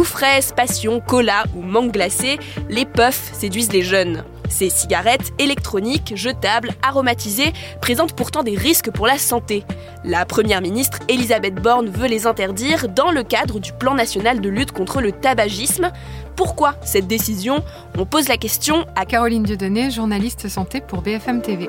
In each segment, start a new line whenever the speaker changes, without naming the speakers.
Goût fraise, passion, cola ou mangue glacée, les puffs séduisent les jeunes. Ces cigarettes électroniques, jetables, aromatisées présentent pourtant des risques pour la santé. La première ministre Elisabeth Borne veut les interdire dans le cadre du plan national de lutte contre le tabagisme. Pourquoi cette décision? On pose la question à
Caroline Dieudonné, journaliste santé pour BFM TV.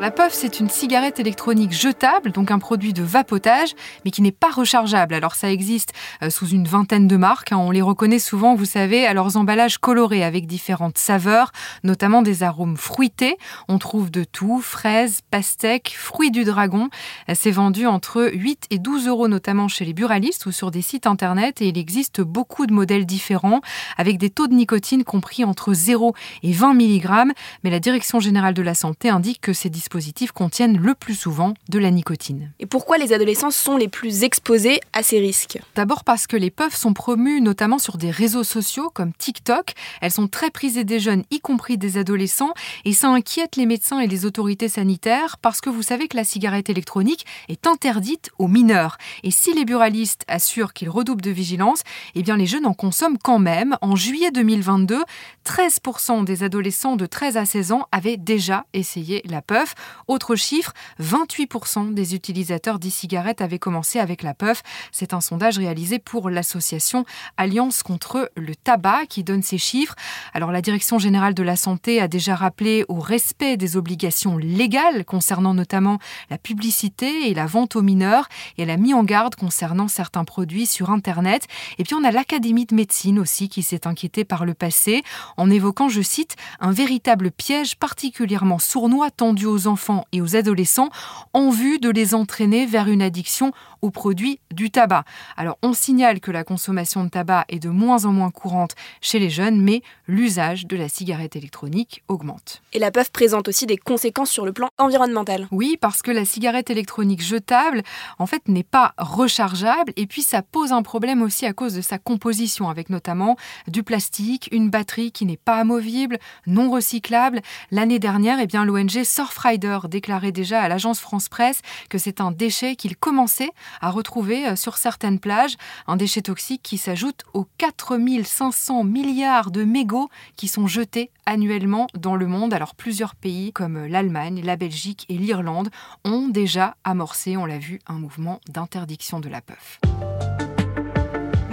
La puff, c'est une cigarette électronique jetable, donc un produit de vapotage, mais qui n'est pas rechargeable. Alors ça existe euh, sous une vingtaine de marques. Hein. On les reconnaît souvent, vous savez, à leurs emballages colorés avec différentes saveurs, notamment des arômes fruités. On trouve de tout, fraises, pastèques, fruits du dragon. Euh, c'est vendu entre 8 et 12 euros, notamment chez les buralistes ou sur des sites internet. Et il existe beaucoup de modèles différents avec des taux de nicotine compris entre 0 et 20 mg. Mais la Direction générale de la santé indique que ces dispositifs contiennent le plus souvent de la nicotine.
Et pourquoi les adolescents sont les plus exposés à ces risques
D'abord parce que les puffs sont promues notamment sur des réseaux sociaux comme TikTok. Elles sont très prisées des jeunes, y compris des adolescents, et ça inquiète les médecins et les autorités sanitaires parce que vous savez que la cigarette électronique est interdite aux mineurs. Et si les buralistes assurent qu'ils redoublent de vigilance, eh bien les jeunes en consomment quand même. En juillet 2022, 13% des adolescents de 13 à 16 ans avaient déjà essayé la puff. Autre chiffre, 28% des utilisateurs d'e-cigarettes avaient commencé avec la puff. C'est un sondage réalisé pour l'association Alliance contre le tabac qui donne ces chiffres. Alors la Direction générale de la santé a déjà rappelé au respect des obligations légales concernant notamment la publicité et la vente aux mineurs et elle a mis en garde concernant certains produits sur Internet. Et puis on a l'Académie de médecine aussi qui s'est inquiétée par le passé en évoquant, je cite, un véritable piège particulièrement sournois tendu aux enfants et aux adolescents en vue de les entraîner vers une addiction aux produits du tabac. Alors on signale que la consommation de tabac est de moins en moins courante chez les jeunes, mais l'usage de la cigarette électronique augmente.
Et la puff présente aussi des conséquences sur le plan environnemental.
Oui, parce que la cigarette électronique jetable, en fait, n'est pas rechargeable et puis ça pose un problème aussi à cause de sa composition, avec notamment du plastique, une batterie qui n'est pas amovible, non recyclable. L'année dernière, eh bien, l'ONG Surfrider déclarait déjà à l'agence France Presse que c'est un déchet qu'il commençait à retrouver euh, sur certaines plages, un déchet toxique qui s'ajoute aux 4500 milliards de mégots qui sont jetés annuellement dans le monde. Alors plusieurs pays comme l'Allemagne, la Belgique et l'Irlande ont déjà amorcé, on l'a vu, un mouvement d'interdiction de la puff.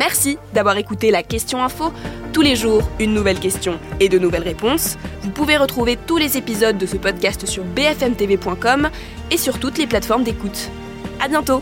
Merci d'avoir écouté la question info. Tous les jours, une nouvelle question et de nouvelles réponses. Vous pouvez retrouver tous les épisodes de ce podcast sur bfmtv.com et sur toutes les plateformes d'écoute. À bientôt!